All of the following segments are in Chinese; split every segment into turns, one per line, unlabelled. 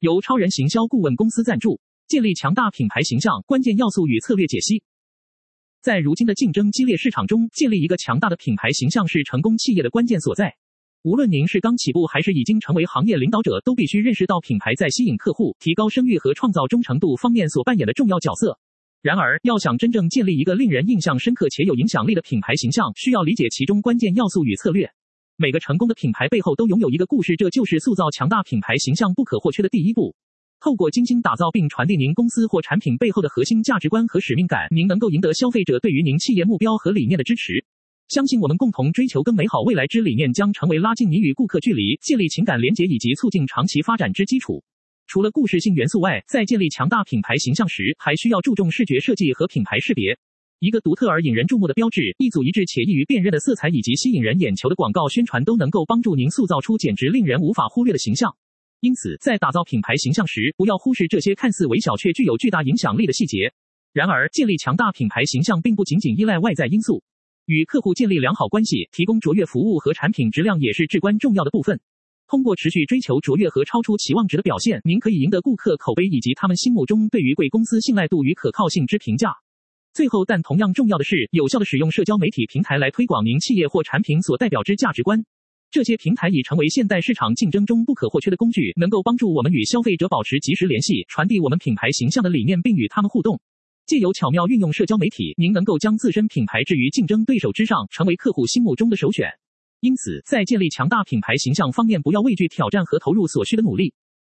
由超人行销顾问公司赞助，建立强大品牌形象关键要素与策略解析。在如今的竞争激烈市场中，建立一个强大的品牌形象是成功企业的关键所在。无论您是刚起步还是已经成为行业领导者，都必须认识到品牌在吸引客户、提高声誉和创造忠诚度方面所扮演的重要角色。然而，要想真正建立一个令人印象深刻且有影响力的品牌形象，需要理解其中关键要素与策略。每个成功的品牌背后都拥有一个故事，这就是塑造强大品牌形象不可或缺的第一步。透过精心打造并传递您公司或产品背后的核心价值观和使命感，您能够赢得消费者对于您企业目标和理念的支持。相信我们共同追求更美好未来之理念，将成为拉近你与顾客距离、建立情感连结以及促进长期发展之基础。除了故事性元素外，在建立强大品牌形象时，还需要注重视觉设计和品牌识别。一个独特而引人注目的标志，一组一致且易于辨认的色彩，以及吸引人眼球的广告宣传，都能够帮助您塑造出简直令人无法忽略的形象。因此，在打造品牌形象时，不要忽视这些看似微小却具有巨大影响力的细节。然而，建立强大品牌形象并不仅仅依赖外在因素。与客户建立良好关系，提供卓越服务和产品质量也是至关重要的部分。通过持续追求卓越和超出期望值的表现，您可以赢得顾客口碑以及他们心目中对于贵公司信赖度与可靠性之评价。最后，但同样重要的是，有效地使用社交媒体平台来推广您企业或产品所代表之价值观。这些平台已成为现代市场竞争中不可或缺的工具，能够帮助我们与消费者保持及时联系，传递我们品牌形象的理念，并与他们互动。借由巧妙运用社交媒体，您能够将自身品牌置于竞争对手之上，成为客户心目中的首选。因此，在建立强大品牌形象方面，不要畏惧挑战和投入所需的努力。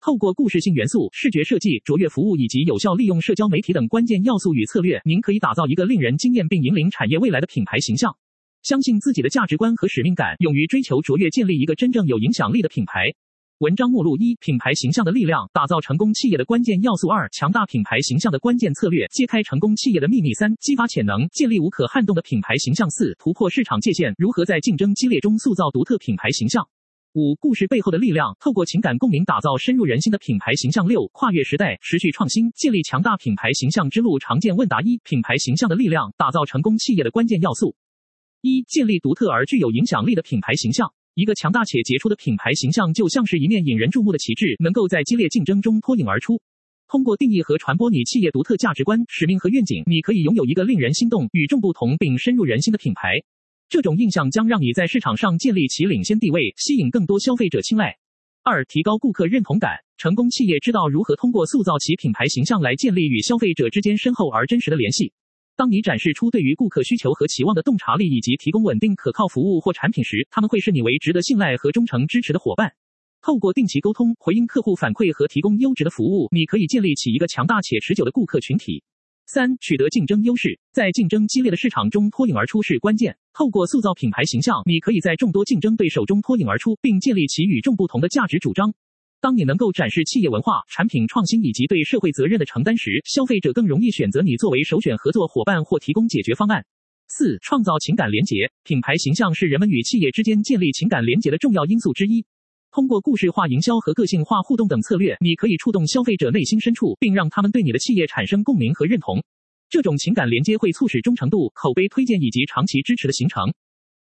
透过故事性元素、视觉设计、卓越服务以及有效利用社交媒体等关键要素与策略，您可以打造一个令人惊艳并引领产业未来的品牌形象。相信自己的价值观和使命感，勇于追求卓越，建立一个真正有影响力的品牌。文章目录：一、品牌形象的力量，打造成功企业的关键要素；二、强大品牌形象的关键策略，揭开成功企业的秘密；三、激发潜能，建立无可撼动的品牌形象；四、突破市场界限，如何在竞争激烈中塑造独特品牌形象；五、故事背后的力量，透过情感共鸣打造深入人心的品牌形象；六、跨越时代，持续创新，建立强大品牌形象之路。常见问答：一、品牌形象的力量，打造成功企业的关键要素。一、建立独特而具有影响力的品牌形象。一个强大且杰出的品牌形象就像是一面引人注目的旗帜，能够在激烈竞争中脱颖而出。通过定义和传播你企业独特价值观、使命和愿景，你可以拥有一个令人心动、与众不同并深入人心的品牌。这种印象将让你在市场上建立起领先地位，吸引更多消费者青睐。二、提高顾客认同感。成功企业知道如何通过塑造其品牌形象来建立与消费者之间深厚而真实的联系。当你展示出对于顾客需求和期望的洞察力，以及提供稳定可靠服务或产品时，他们会视你为值得信赖和忠诚支持的伙伴。透过定期沟通、回应客户反馈和提供优质的服务，你可以建立起一个强大且持久的顾客群体。三、取得竞争优势，在竞争激烈的市场中脱颖而出是关键。透过塑造品牌形象，你可以在众多竞争对手中脱颖而出，并建立起与众不同的价值主张。当你能够展示企业文化、产品创新以及对社会责任的承担时，消费者更容易选择你作为首选合作伙伴或提供解决方案。四、创造情感连结，品牌形象是人们与企业之间建立情感连结的重要因素之一。通过故事化营销和个性化互动等策略，你可以触动消费者内心深处，并让他们对你的企业产生共鸣和认同。这种情感连接会促使忠诚度、口碑推荐以及长期支持的形成。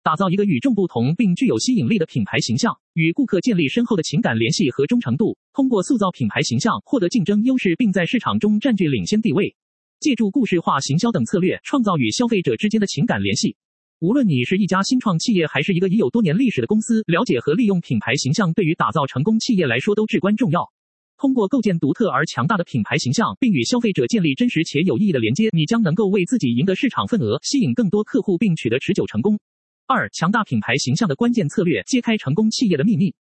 打造一个与众不同并具有吸引力的品牌形象，与顾客建立深厚的情感联系和忠诚度，通过塑造品牌形象获得竞争优势，并在市场中占据领先地位。借助故事化行销等策略，创造与消费者之间的情感联系。无论你是一家新创企业，还是一个已有多年历史的公司，了解和利用品牌形象对于打造成功企业来说都至关重要。通过构建独特而强大的品牌形象，并与消费者建立真实且有意义的连接，你将能够为自己赢得市场份额，吸引更多客户，并取得持久成功。二、强大品牌形象的关键策略，揭开成功企业的秘密。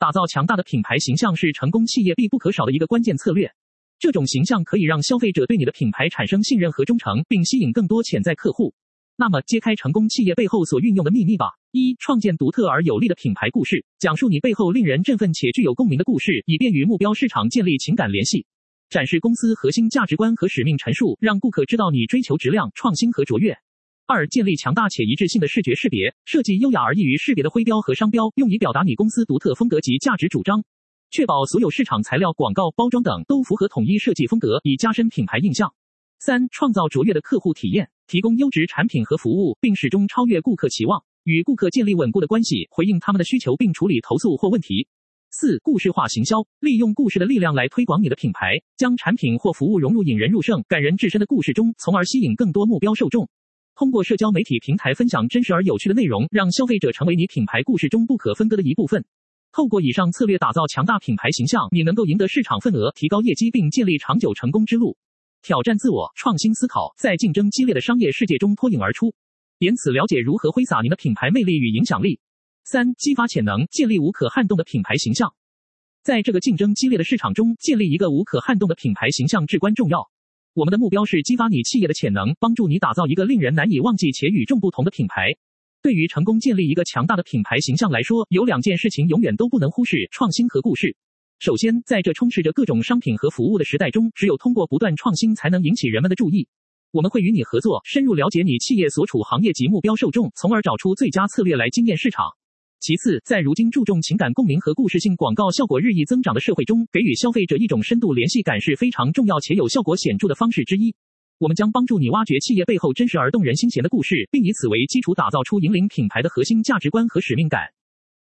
打造强大的品牌形象是成功企业必不可少的一个关键策略。这种形象可以让消费者对你的品牌产生信任和忠诚，并吸引更多潜在客户。那么，揭开成功企业背后所运用的秘密吧。一、创建独特而有力的品牌故事，讲述你背后令人振奋且具有共鸣的故事，以便与目标市场建立情感联系。展示公司核心价值观和使命陈述，让顾客知道你追求质量、创新和卓越。二、建立强大且一致性的视觉识别，设计优雅而易于识别的徽标和商标，用以表达你公司独特风格及价值主张，确保所有市场材料、广告、包装等都符合统一设计风格，以加深品牌印象。三、创造卓越的客户体验，提供优质产品和服务，并始终超越顾客期望，与顾客建立稳固的关系，回应他们的需求并处理投诉或问题。四、故事化行销，利用故事的力量来推广你的品牌，将产品或服务融入引人入胜、感人至深的故事中，从而吸引更多目标受众。通过社交媒体平台分享真实而有趣的内容，让消费者成为你品牌故事中不可分割的一部分。透过以上策略打造强大品牌形象，你能够赢得市场份额，提高业绩，并建立长久成功之路。挑战自我，创新思考，在竞争激烈的商业世界中脱颖而出，点此了解如何挥洒您的品牌魅力与影响力。三、激发潜能，建立无可撼动的品牌形象。在这个竞争激烈的市场中，建立一个无可撼动的品牌形象至关重要。我们的目标是激发你企业的潜能，帮助你打造一个令人难以忘记且与众不同的品牌。对于成功建立一个强大的品牌形象来说，有两件事情永远都不能忽视：创新和故事。首先，在这充斥着各种商品和服务的时代中，只有通过不断创新，才能引起人们的注意。我们会与你合作，深入了解你企业所处行业及目标受众，从而找出最佳策略来惊艳市场。其次，在如今注重情感共鸣和故事性广告效果日益增长的社会中，给予消费者一种深度联系感是非常重要且有效果显著的方式之一。我们将帮助你挖掘企业背后真实而动人心弦的故事，并以此为基础打造出引领品牌的核心价值观和使命感。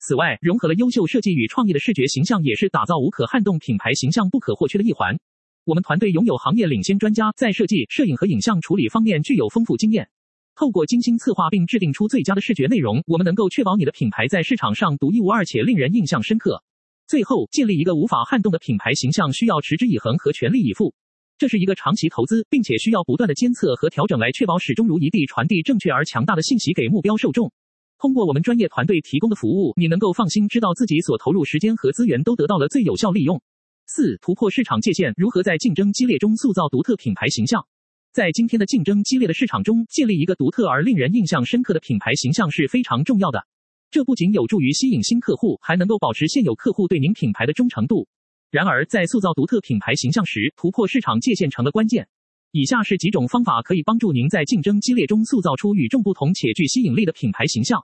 此外，融合了优秀设计与创意的视觉形象，也是打造无可撼动品牌形象不可或缺的一环。我们团队拥有行业领先专家，在设计、摄影和影像处理方面具有丰富经验。透过精心策划并制定出最佳的视觉内容，我们能够确保你的品牌在市场上独一无二且令人印象深刻。最后，建立一个无法撼动的品牌形象需要持之以恒和全力以赴，这是一个长期投资，并且需要不断的监测和调整来确保始终如一地传递正确而强大的信息给目标受众。通过我们专业团队提供的服务，你能够放心知道自己所投入时间和资源都得到了最有效利用。四、突破市场界限，如何在竞争激烈中塑造独特品牌形象？在今天的竞争激烈的市场中，建立一个独特而令人印象深刻的品牌形象是非常重要的。这不仅有助于吸引新客户，还能够保持现有客户对您品牌的忠诚度。然而，在塑造独特品牌形象时，突破市场界限成了关键。以下是几种方法可以帮助您在竞争激烈中塑造出与众不同且具吸引力的品牌形象。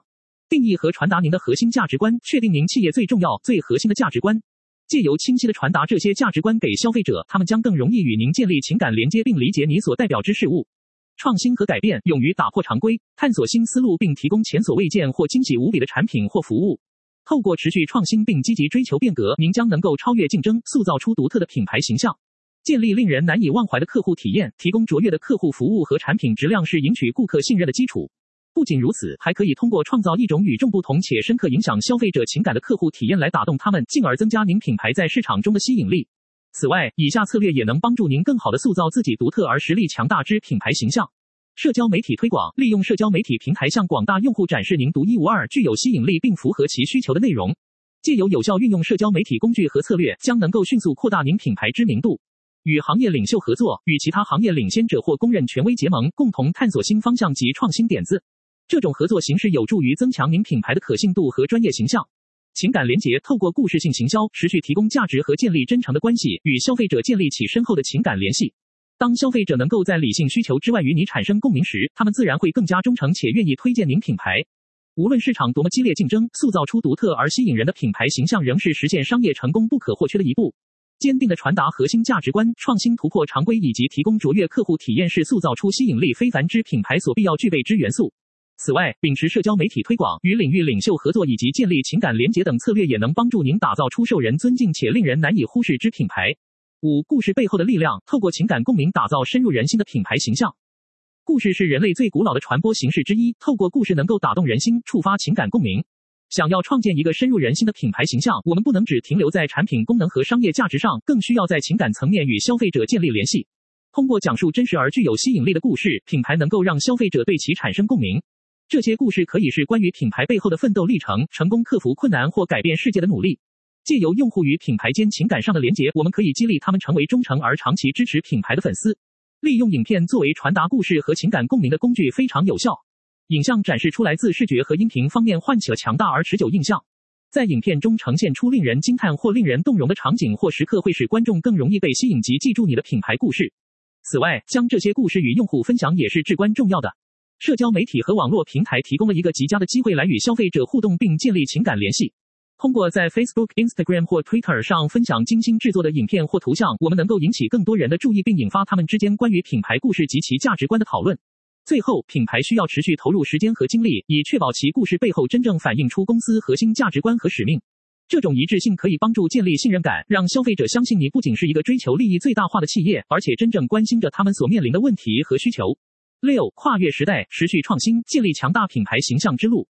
定义和传达您的核心价值观，确定您企业最重要、最核心的价值观。借由清晰地传达这些价值观给消费者，他们将更容易与您建立情感连接，并理解你所代表之事物。创新和改变，勇于打破常规，探索新思路，并提供前所未见或惊喜无比的产品或服务。透过持续创新并积极追求变革，您将能够超越竞争，塑造出独特的品牌形象，建立令人难以忘怀的客户体验，提供卓越的客户服务和产品质量，是赢取顾客信任的基础。不仅如此，还可以通过创造一种与众不同且深刻影响消费者情感的客户体验来打动他们，进而增加您品牌在市场中的吸引力。此外，以下策略也能帮助您更好地塑造自己独特而实力强大之品牌形象。社交媒体推广，利用社交媒体平台向广大用户展示您独一无二、具有吸引力并符合其需求的内容。借由有效运用社交媒体工具和策略，将能够迅速扩大您品牌知名度。与行业领袖合作，与其他行业领先者或公认权威结盟，共同探索新方向及创新点子。这种合作形式有助于增强您品牌的可信度和专业形象。情感连结，透过故事性行销，持续提供价值和建立真诚的关系，与消费者建立起深厚的情感联系。当消费者能够在理性需求之外与你产生共鸣时，他们自然会更加忠诚且愿意推荐您品牌。无论市场多么激烈竞争，塑造出独特而吸引人的品牌形象仍是实现商业成功不可或缺的一步。坚定地传达核心价值观，创新突破常规，以及提供卓越客户体验，是塑造出吸引力非凡之品牌所必要具备之元素。此外，秉持社交媒体推广、与领域领袖合作以及建立情感连结等策略，也能帮助您打造出受人尊敬且令人难以忽视之品牌。五、故事背后的力量，透过情感共鸣打造深入人心的品牌形象。故事是人类最古老的传播形式之一，透过故事能够打动人心，触发情感共鸣。想要创建一个深入人心的品牌形象，我们不能只停留在产品功能和商业价值上，更需要在情感层面与消费者建立联系。通过讲述真实而具有吸引力的故事，品牌能够让消费者对其产生共鸣。这些故事可以是关于品牌背后的奋斗历程、成功克服困难或改变世界的努力。借由用户与品牌间情感上的连结，我们可以激励他们成为忠诚而长期支持品牌的粉丝。利用影片作为传达故事和情感共鸣的工具非常有效。影像展示出来自视觉和音频方面唤起了强大而持久印象。在影片中呈现出令人惊叹或令人动容的场景或时刻，会使观众更容易被吸引及记住你的品牌故事。此外，将这些故事与用户分享也是至关重要的。社交媒体和网络平台提供了一个极佳的机会来与消费者互动并建立情感联系。通过在 Facebook、Instagram 或 Twitter 上分享精心制作的影片或图像，我们能够引起更多人的注意，并引发他们之间关于品牌故事及其价值观的讨论。最后，品牌需要持续投入时间和精力，以确保其故事背后真正反映出公司核心价值观和使命。这种一致性可以帮助建立信任感，让消费者相信你不仅是一个追求利益最大化的企业，而且真正关心着他们所面临的问题和需求。六、跨越时代，持续创新，建立强大品牌形象之路。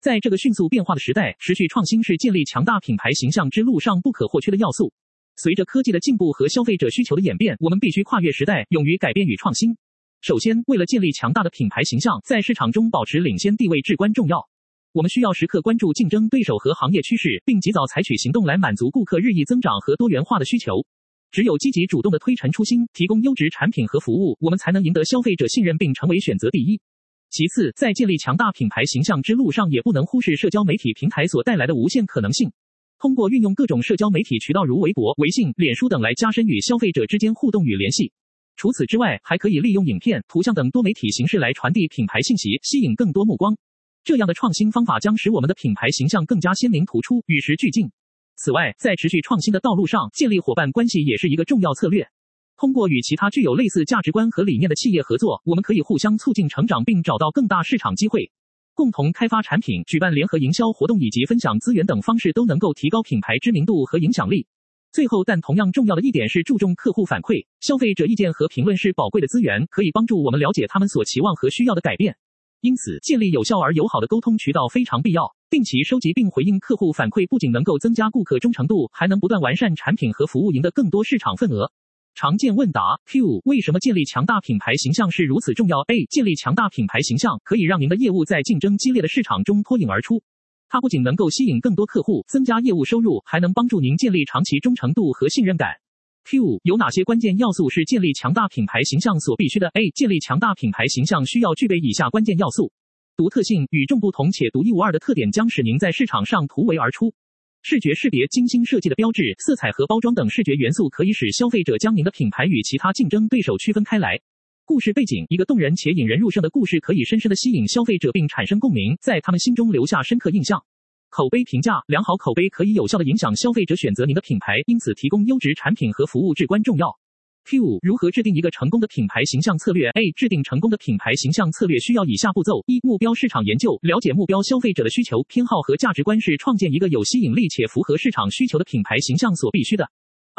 在这个迅速变化的时代，持续创新是建立强大品牌形象之路上不可或缺的要素。随着科技的进步和消费者需求的演变，我们必须跨越时代，勇于改变与创新。首先，为了建立强大的品牌形象，在市场中保持领先地位至关重要。我们需要时刻关注竞争对手和行业趋势，并及早采取行动来满足顾客日益增长和多元化的需求。只有积极主动地推陈出新，提供优质产品和服务，我们才能赢得消费者信任并成为选择第一。其次，在建立强大品牌形象之路上，也不能忽视社交媒体平台所带来的无限可能性。通过运用各种社交媒体渠道，如微博、微信、脸书等来加深与消费者之间互动与联系。除此之外，还可以利用影片、图像等多媒体形式来传递品牌信息，吸引更多目光。这样的创新方法将使我们的品牌形象更加鲜明突出，与时俱进。此外，在持续创新的道路上，建立伙伴关系也是一个重要策略。通过与其他具有类似价值观和理念的企业合作，我们可以互相促进成长，并找到更大市场机会。共同开发产品、举办联合营销活动以及分享资源等方式，都能够提高品牌知名度和影响力。最后，但同样重要的一点是注重客户反馈。消费者意见和评论是宝贵的资源，可以帮助我们了解他们所期望和需要的改变。因此，建立有效而友好的沟通渠道非常必要。定期收集并回应客户反馈，不仅能够增加顾客忠诚度，还能不断完善产品和服务，赢得更多市场份额。常见问答 Q：为什么建立强大品牌形象是如此重要？A：建立强大品牌形象可以让您的业务在竞争激烈的市场中脱颖而出。它不仅能够吸引更多客户，增加业务收入，还能帮助您建立长期忠诚度和信任感。Q 有哪些关键要素是建立强大品牌形象所必须的？A. 建立强大品牌形象需要具备以下关键要素：独特性，与众不同且独一无二的特点将使您在市场上突围而出。视觉识别，精心设计的标志、色彩和包装等视觉元素可以使消费者将您的品牌与其他竞争对手区分开来。故事背景，一个动人且引人入胜的故事可以深深地吸引消费者并产生共鸣，在他们心中留下深刻印象。口碑评价，良好口碑可以有效地影响消费者选择您的品牌，因此提供优质产品和服务至关重要。Q 如何制定一个成功的品牌形象策略？A 制定成功的品牌形象策略需要以下步骤：一、目标市场研究，了解目标消费者的需求、偏好和价值观是创建一个有吸引力且符合市场需求的品牌形象所必须的。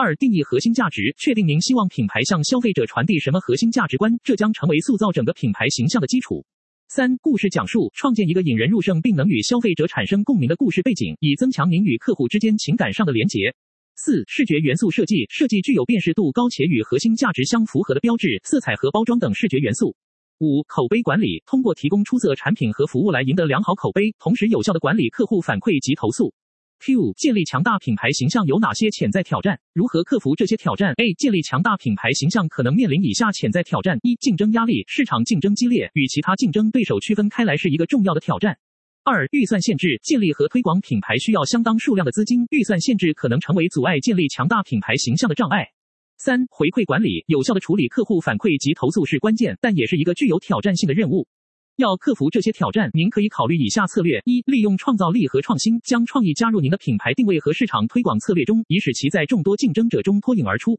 二、定义核心价值，确定您希望品牌向消费者传递什么核心价值观，这将成为塑造整个品牌形象的基础。三、故事讲述，创建一个引人入胜并能与消费者产生共鸣的故事背景，以增强您与客户之间情感上的连结。四、视觉元素设计，设计具有辨识度高且与核心价值相符合的标志、色彩和包装等视觉元素。五、口碑管理，通过提供出色产品和服务来赢得良好口碑，同时有效地管理客户反馈及投诉。Q 建立强大品牌形象有哪些潜在挑战？如何克服这些挑战？A 建立强大品牌形象可能面临以下潜在挑战：一、竞争压力，市场竞争激烈，与其他竞争对手区分开来是一个重要的挑战。二、预算限制，建立和推广品牌需要相当数量的资金，预算限制可能成为阻碍建立强大品牌形象的障碍。三、回馈管理，有效的处理客户反馈及投诉是关键，但也是一个具有挑战性的任务。要克服这些挑战，您可以考虑以下策略：一、利用创造力和创新，将创意加入您的品牌定位和市场推广策略中，以使其在众多竞争者中脱颖而出；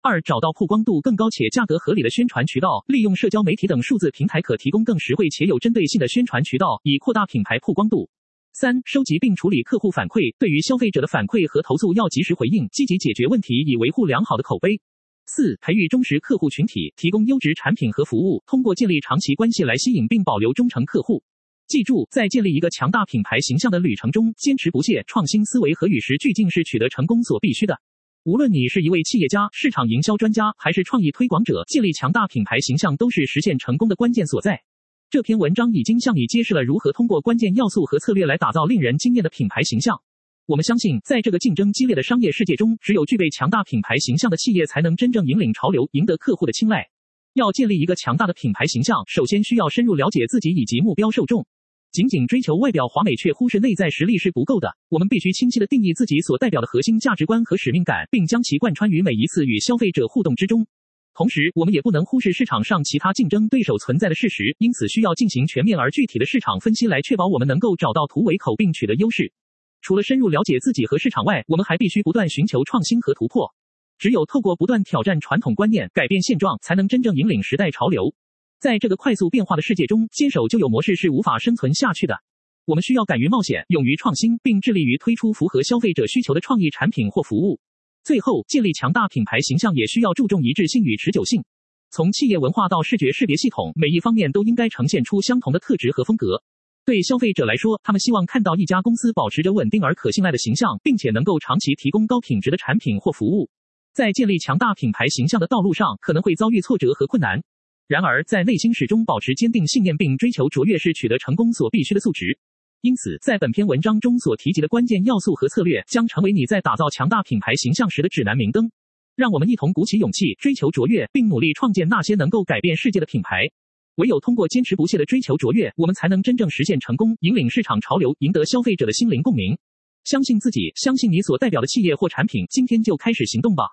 二、找到曝光度更高且价格合理的宣传渠道，利用社交媒体等数字平台，可提供更实惠且有针对性的宣传渠道，以扩大品牌曝光度；三、收集并处理客户反馈，对于消费者的反馈和投诉要及时回应，积极解决问题，以维护良好的口碑。四、培育忠实客户群体，提供优质产品和服务，通过建立长期关系来吸引并保留忠诚客户。记住，在建立一个强大品牌形象的旅程中，坚持不懈、创新思维和与时俱进是取得成功所必须的。无论你是一位企业家、市场营销专家，还是创意推广者，建立强大品牌形象都是实现成功的关键所在。这篇文章已经向你揭示了如何通过关键要素和策略来打造令人惊艳的品牌形象。我们相信，在这个竞争激烈的商业世界中，只有具备强大品牌形象的企业，才能真正引领潮流，赢得客户的青睐。要建立一个强大的品牌形象，首先需要深入了解自己以及目标受众。仅仅追求外表华美却忽视内在实力是不够的。我们必须清晰地定义自己所代表的核心价值观和使命感，并将其贯穿于每一次与消费者互动之中。同时，我们也不能忽视市场上其他竞争对手存在的事实，因此需要进行全面而具体的市场分析，来确保我们能够找到突围口并取得优势。除了深入了解自己和市场外，我们还必须不断寻求创新和突破。只有透过不断挑战传统观念，改变现状，才能真正引领时代潮流。在这个快速变化的世界中，坚守旧有模式是无法生存下去的。我们需要敢于冒险，勇于创新，并致力于推出符合消费者需求的创意产品或服务。最后，建立强大品牌形象也需要注重一致性与持久性。从企业文化到视觉识别系统，每一方面都应该呈现出相同的特质和风格。对消费者来说，他们希望看到一家公司保持着稳定而可信赖的形象，并且能够长期提供高品质的产品或服务。在建立强大品牌形象的道路上，可能会遭遇挫折和困难。然而，在内心始终保持坚定信念并追求卓越，是取得成功所必须的素质。因此，在本篇文章中所提及的关键要素和策略，将成为你在打造强大品牌形象时的指南明灯。让我们一同鼓起勇气，追求卓越，并努力创建那些能够改变世界的品牌。唯有通过坚持不懈的追求卓越，我们才能真正实现成功，引领市场潮流，赢得消费者的心灵共鸣。相信自己，相信你所代表的企业或产品，今天就开始行动吧。